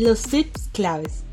los tips claves.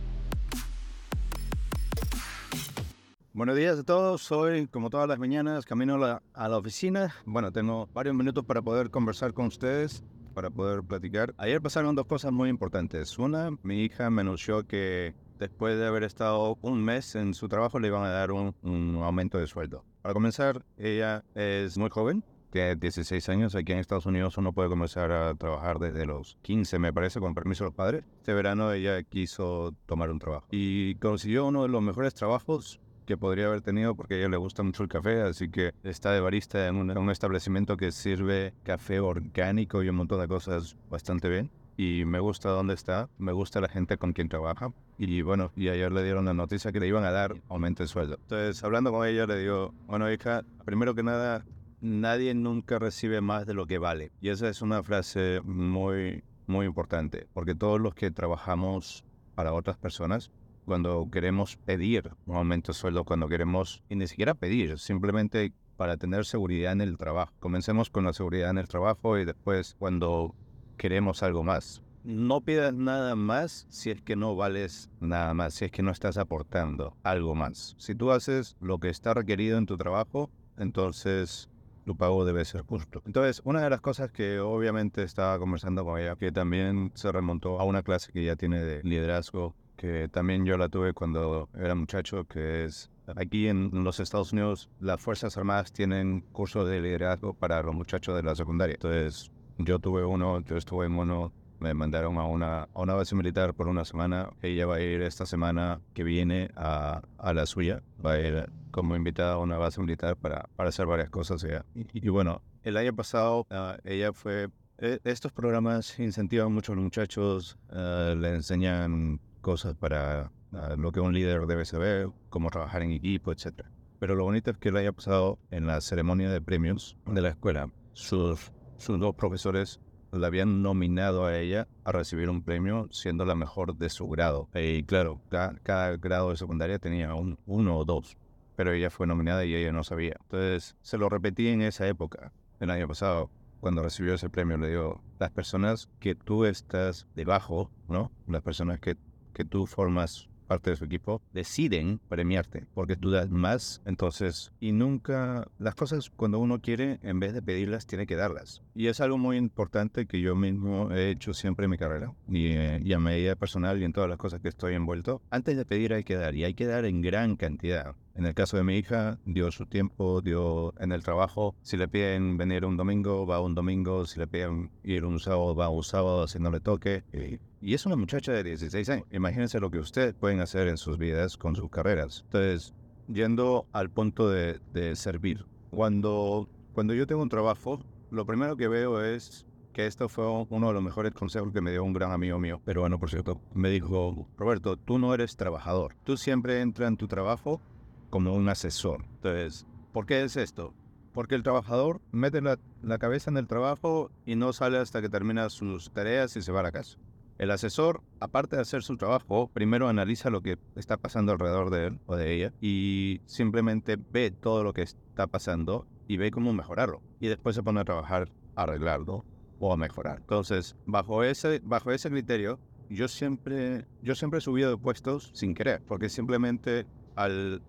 Buenos días a todos. Hoy, como todas las mañanas, camino a la, oficina. Bueno, tengo varios minutos para poder conversar con ustedes, para poder platicar. Ayer pasaron dos cosas muy importantes. Una, mi hija me anunció que después de haber estado un mes en su trabajo le iban a dar un, un aumento de sueldo. Para comenzar, ella es muy joven, tiene 16 años. Aquí en Estados Unidos uno puede comenzar a trabajar desde los 15, me parece, con permiso de los padres. Este verano ella quiso tomar un trabajo y consiguió uno de los mejores trabajos que podría haber tenido porque a ella le gusta mucho el café, así que está de barista en un, establecimiento que sirve café orgánico y un montón de cosas bastante bien. Y me gusta dónde está, me gusta la gente con quien trabaja. Y bueno, y ayer le dieron la noticia que le iban a dar aumento de sueldo. Entonces, hablando con ella, le digo, bueno, hija, primero que nada, nadie nunca recibe más de lo que vale. Y esa es una frase muy, muy importante, porque todos los que trabajamos para otras personas cuando queremos pedir un aumento de sueldo, cuando queremos, y ni siquiera pedir, simplemente para tener seguridad en el trabajo. Comencemos con la seguridad en el trabajo y después cuando queremos algo más. No pidas nada más si es que no vales nada más, si es que no estás aportando algo más. Si tú haces lo que está requerido en tu trabajo, entonces tu pago debe ser justo. Entonces, una de las cosas que obviamente estaba conversando con ella, que también se remontó a una clase que ya tiene de liderazgo que también yo la tuve cuando era muchacho, que es aquí en los Estados Unidos las Fuerzas Armadas tienen cursos de liderazgo para los muchachos de la secundaria. Entonces yo tuve uno, yo estuve en uno, me mandaron a una, a una base militar por una semana. Ella va a ir esta semana que viene a, a la suya, va a ir como invitada a una base militar para, para hacer varias cosas allá. Y, bueno, el año pasado ah, ella fue eh, estos programas incentivan mucho a los muchachos, ah, le enseñan cosas para ah, lo que un líder debe saber, cómo trabajar en equipo, etc. Pero lo bonito es que le haya pasado en la ceremonia de premios de la escuela. Sus, sus dos profesores la habían nominado a ella a recibir un premio siendo la mejor de su grado. Y claro, cada, grado de secundaria tenía un, uno o dos, pero ella fue nominada y ella no sabía. Entonces se lo repetí en esa época, el año pasado, cuando recibió ese premio. Le digo, las personas que tú estás debajo, ¿no? Las personas que que tú formas parte de su equipo, deciden premiarte porque tú das más. Entonces, y nunca, las cosas cuando uno quiere, en vez de pedirlas, tiene que darlas. Y es algo muy importante que yo mismo he hecho siempre en mi carrera y, eh, y a medida personal y en todas las cosas que estoy envuelto. Antes de pedir hay que dar y hay que dar en gran cantidad. En el caso de mi hija, dio su tiempo, dio en el trabajo. Si le piden venir un domingo, va un domingo. Si le piden ir un sábado, va un sábado, si no le toque. Y, es una muchacha de 16 años. Imagínense lo que ustedes pueden hacer en sus vidas con sus carreras. Entonces, yendo al punto de, de servir. Cuando, cuando yo tengo un trabajo, lo primero que veo es que esto fue uno de los mejores consejos que me dio un gran amigo mío, peruano por cierto. Me dijo, Roberto, tú no eres trabajador. Tú siempre entras en tu trabajo como un asesor. Entonces, ¿por qué es esto? Porque el trabajador mete la, cabeza en el trabajo y no sale hasta que termina sus tareas y se va a la casa. El asesor, aparte de hacer su trabajo, primero analiza lo que está pasando alrededor de él o de ella y simplemente ve todo lo que está pasando y ve cómo mejorarlo. Y después se pone a trabajar a arreglarlo o a mejorar. Entonces, bajo ese, bajo ese criterio, yo siempre, yo siempre he subido de puestos sin querer, porque simplemente al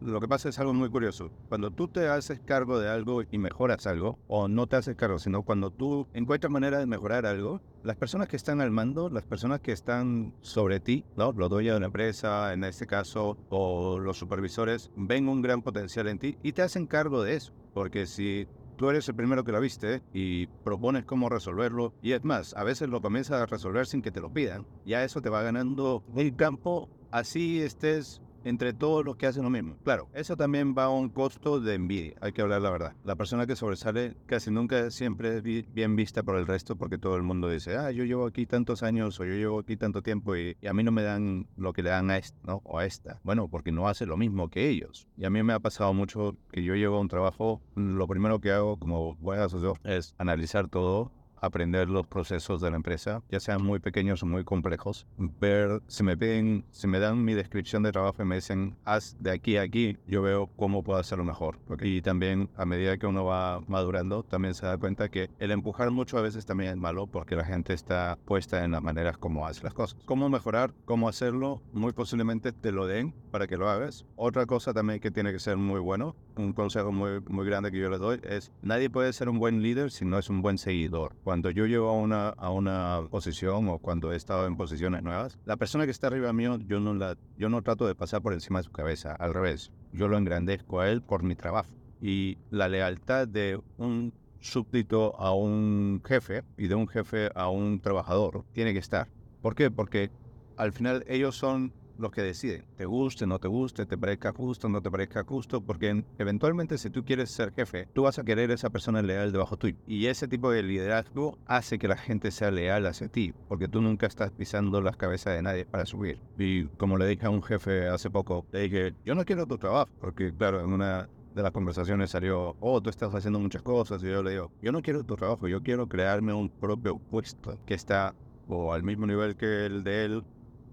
lo que pasa es algo muy curioso. Cuando tú te haces cargo de algo y mejoras algo, o no te haces cargo, sino cuando tú encuentras manera de mejorar algo, las personas que están al mando, las personas que están sobre ti, ¿no? los dueños de la empresa, en este caso, o los supervisores, ven un gran potencial en ti y te hacen cargo de eso. Porque si tú eres el primero que lo viste y propones cómo resolverlo. Y es más, a veces lo comienzas a resolver sin que te lo pidan. Ya eso te va ganando el campo. Así estés entre todos los que hacen lo mismo. Claro, eso también va a un costo de envidia, hay que hablar la verdad. La persona que sobresale casi nunca siempre es bien vista por el resto porque todo el mundo dice, ah, yo llevo aquí tantos años o yo llevo aquí tanto tiempo y, a mí no me dan lo que le dan a este, ¿no? O a esta. Bueno, porque no hace lo mismo que ellos. Y a mí me ha pasado mucho que yo llevo a un trabajo, lo primero que hago como buen asesor es analizar todo aprender los procesos de la empresa, ya sean muy pequeños o muy complejos. Ver, si me piden, si me dan mi descripción de trabajo y me dicen, haz de aquí a aquí, yo veo cómo puedo hacerlo mejor. Y también, a medida que uno va madurando, también se da cuenta que el empujar mucho a veces también es malo porque la gente está puesta en las maneras como hace las cosas. ¿Cómo mejorar? ¿Cómo hacerlo? Muy posiblemente te lo den para que lo hagas. Otra cosa también que tiene que ser muy bueno, un consejo muy, muy grande que yo les doy es, nadie puede ser un buen líder si no es un buen seguidor. Cuando yo llego a una, a una posición o cuando he estado en posiciones nuevas, la persona que está arriba mío, yo no, la, yo no trato de pasar por encima de su cabeza, al revés. Yo lo engrandezco a él por mi trabajo. Y la lealtad de un súbdito a un jefe y de un jefe a un trabajador tiene que estar. ¿Por qué? Porque al final ellos son los que deciden. Te guste, no te guste, te parezca justo, no te parezca justo, porque eventualmente si tú quieres ser jefe, tú vas a querer esa persona leal debajo tuyo. Y ese tipo de liderazgo hace que la gente sea leal hacia ti, porque tú nunca estás pisando las cabezas de nadie para subir. Y como le dije a un jefe hace poco, le dije, yo no quiero tu trabajo, porque claro, en una de las conversaciones salió, oh, tú estás haciendo muchas cosas, y yo le digo, yo no quiero tu trabajo, yo quiero crearme un propio puesto que está o al mismo nivel que el de él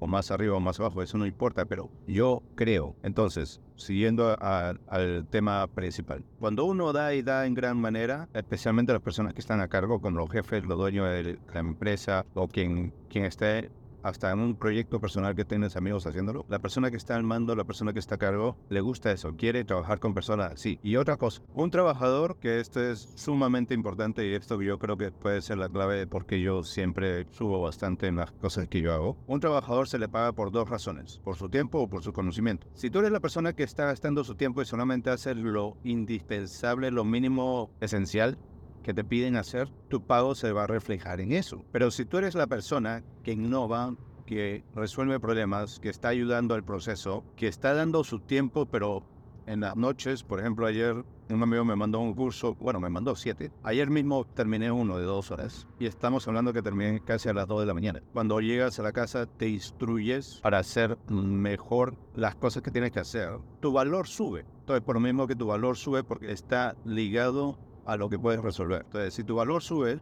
o más arriba o más abajo, eso no importa, pero yo creo. Entonces, siguiendo al tema principal, cuando uno da y da en gran manera, especialmente las personas que están a cargo, como los jefes, los dueños de la empresa o quien, quien esté hasta en un proyecto personal que tienes amigos haciéndolo, la persona que está al mando, la persona que está a cargo, le gusta eso, quiere trabajar con personas así. Y otra cosa, un trabajador, que esto es sumamente importante y esto yo creo que puede ser la clave porque yo siempre subo bastante en las cosas que yo hago, un trabajador se le paga por dos razones, por su tiempo o por su conocimiento. Si tú eres la persona que está gastando su tiempo y solamente hace lo indispensable, lo mínimo esencial, que te piden hacer, tu pago se va a reflejar en eso. Pero si tú eres la persona que innova, que resuelve problemas, que está ayudando al proceso, que está dando su tiempo, pero en las noches, por ejemplo, ayer un amigo me mandó un curso, bueno, me mandó siete. Ayer mismo terminé uno de dos horas y estamos hablando que terminé casi a las dos de la mañana. Cuando llegas a la casa te instruyes para hacer mejor las cosas que tienes que hacer. Tu valor sube. Entonces, por lo mismo que tu valor sube porque está ligado a lo que puedes resolver. Entonces, si tu valor sube,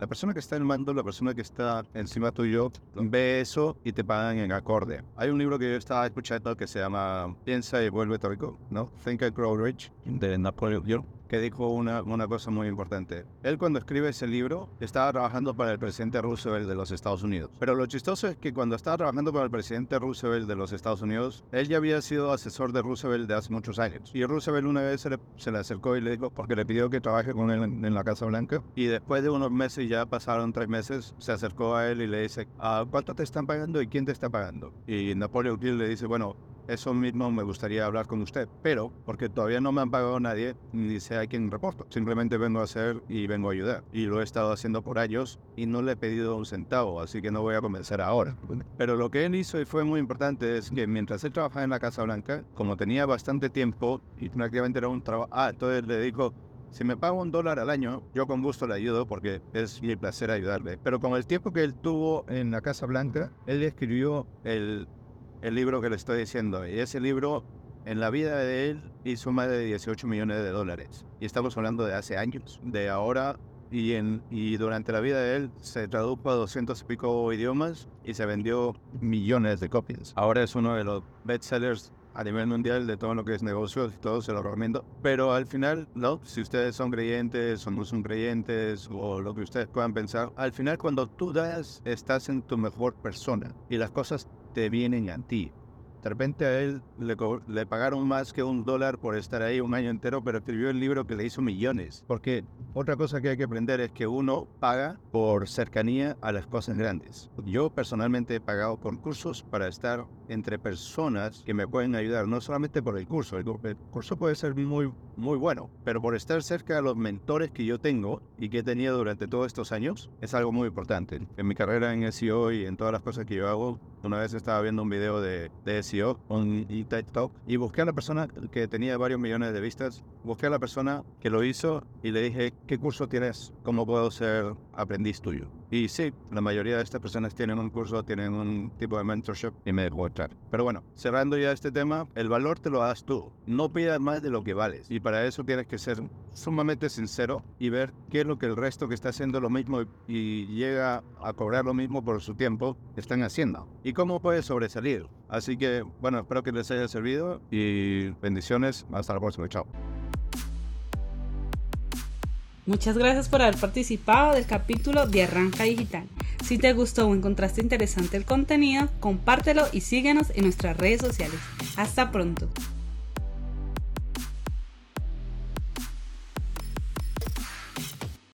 la persona que está en el mando, la persona que está encima tuyo, ve eso y te pagan en acorde. Hay un libro que yo estaba escuchando que se llama Piensa y vuelve rico, ¿no? Think and Grow Rich, de Napoleon Hill que dijo una, una cosa muy importante. Él cuando escribe ese libro estaba trabajando para el presidente Roosevelt de los Estados Unidos. Pero lo chistoso es que cuando estaba trabajando para el presidente Roosevelt de los Estados Unidos, él ya había sido asesor de Roosevelt de hace muchos años. Y Roosevelt una vez se le, se le acercó y le dijo, porque le pidió que trabaje con él en, la Casa Blanca. Y después de unos meses, ya pasaron tres meses, se acercó a él y le dice, ¿a cuánto te están pagando y quién te está pagando? Y Napoleon Hill le dice, bueno, eso mismo me gustaría hablar con usted, pero porque todavía no me han pagado nadie, ni sé a quién reporto. Simplemente vengo a hacer y vengo a ayudar. Y lo he estado haciendo por años y no le he pedido un centavo, así que no voy a convencer ahora. Pero lo que él hizo y fue muy importante es que mientras él trabajaba en la Casa Blanca, como tenía bastante tiempo y prácticamente era un trabajo, ah, entonces le dijo, si me paga un dólar al año, yo con gusto le ayudo porque es mi placer ayudarle. Pero con el tiempo que él tuvo en la Casa Blanca, él escribió el el libro que le estoy diciendo. Y ese libro, en la vida de él, hizo más de 18 millones de dólares. Y estamos hablando de hace años. De ahora y, en, y durante la vida de él se tradujo a 200 y pico idiomas y se vendió millones de copias. Ahora es uno de los bestsellers a nivel mundial de todo lo que es negocios todo se lo recomiendo. Pero al final, no, si ustedes son creyentes o no son creyentes o lo que ustedes puedan pensar, al final cuando tú das, estás en tu mejor persona y las cosas te vienen a ti. De repente a él le, le, pagaron más que un dólar por estar ahí un año entero, pero escribió el libro que le hizo millones. Porque otra cosa que hay que aprender es que uno paga por cercanía a las cosas grandes. Yo personalmente he pagado por cursos para estar entre personas que me pueden ayudar, no solamente por el curso, el, curso puede ser muy, muy bueno, pero por estar cerca de los mentores que yo tengo y que he tenido durante todos estos años, es algo muy importante. En mi carrera en SEO y en todas las cosas que yo hago, una vez estaba viendo un video de, de SEO TED Talk y busqué a la persona que tenía varios millones de vistas, busqué a la persona que lo hizo y le dije, ¿qué curso tienes? ¿Cómo puedo ser aprendiz tuyo? Y sí, la mayoría de estas personas tienen un curso, tienen un tipo de mentorship y me dejó entrar. Pero bueno, cerrando ya este tema, el valor te lo das tú. No pidas más de lo que vales. Y para eso tienes que ser sumamente sincero y ver qué es lo que el resto que está haciendo lo mismo y llega a cobrar lo mismo por su tiempo están haciendo. Y cómo puedes sobresalir. Así que, bueno, espero que les haya servido y bendiciones. Hasta la próxima. Chao. Muchas gracias por haber participado del capítulo de Arranca Digital. Si te gustó o encontraste interesante el contenido, compártelo y síguenos en nuestras redes sociales. Hasta pronto.